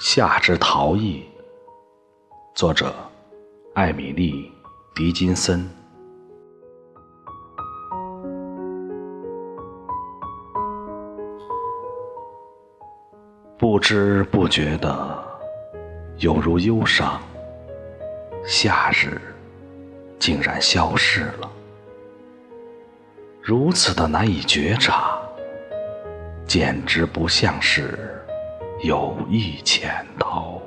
夏之陶艺，作者艾米丽·狄金森。不知不觉的，有如忧伤，夏日竟然消失了，如此的难以觉察，简直不像是。有意潜逃。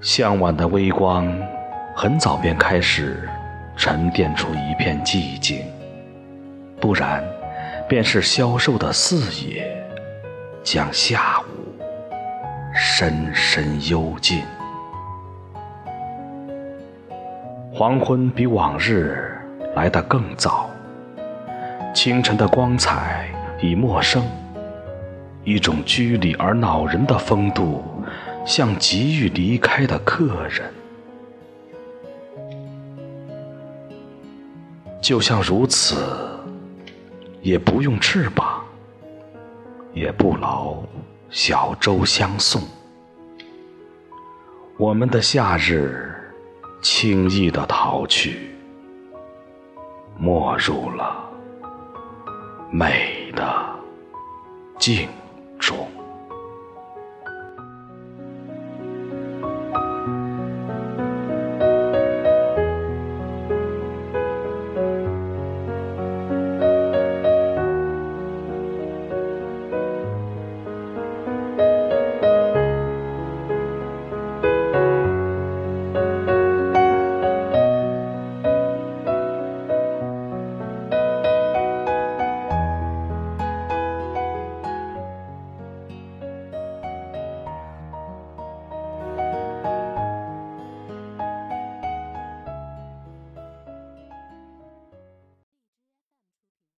向晚的微光，很早便开始沉淀出一片寂静，不然，便是消瘦的四野，将下午深深幽禁。黄昏比往日来得更早，清晨的光彩已陌生。一种拘礼而恼人的风度，像急于离开的客人，就像如此，也不用翅膀，也不劳小舟相送，我们的夏日轻易的逃去，没入了美的静。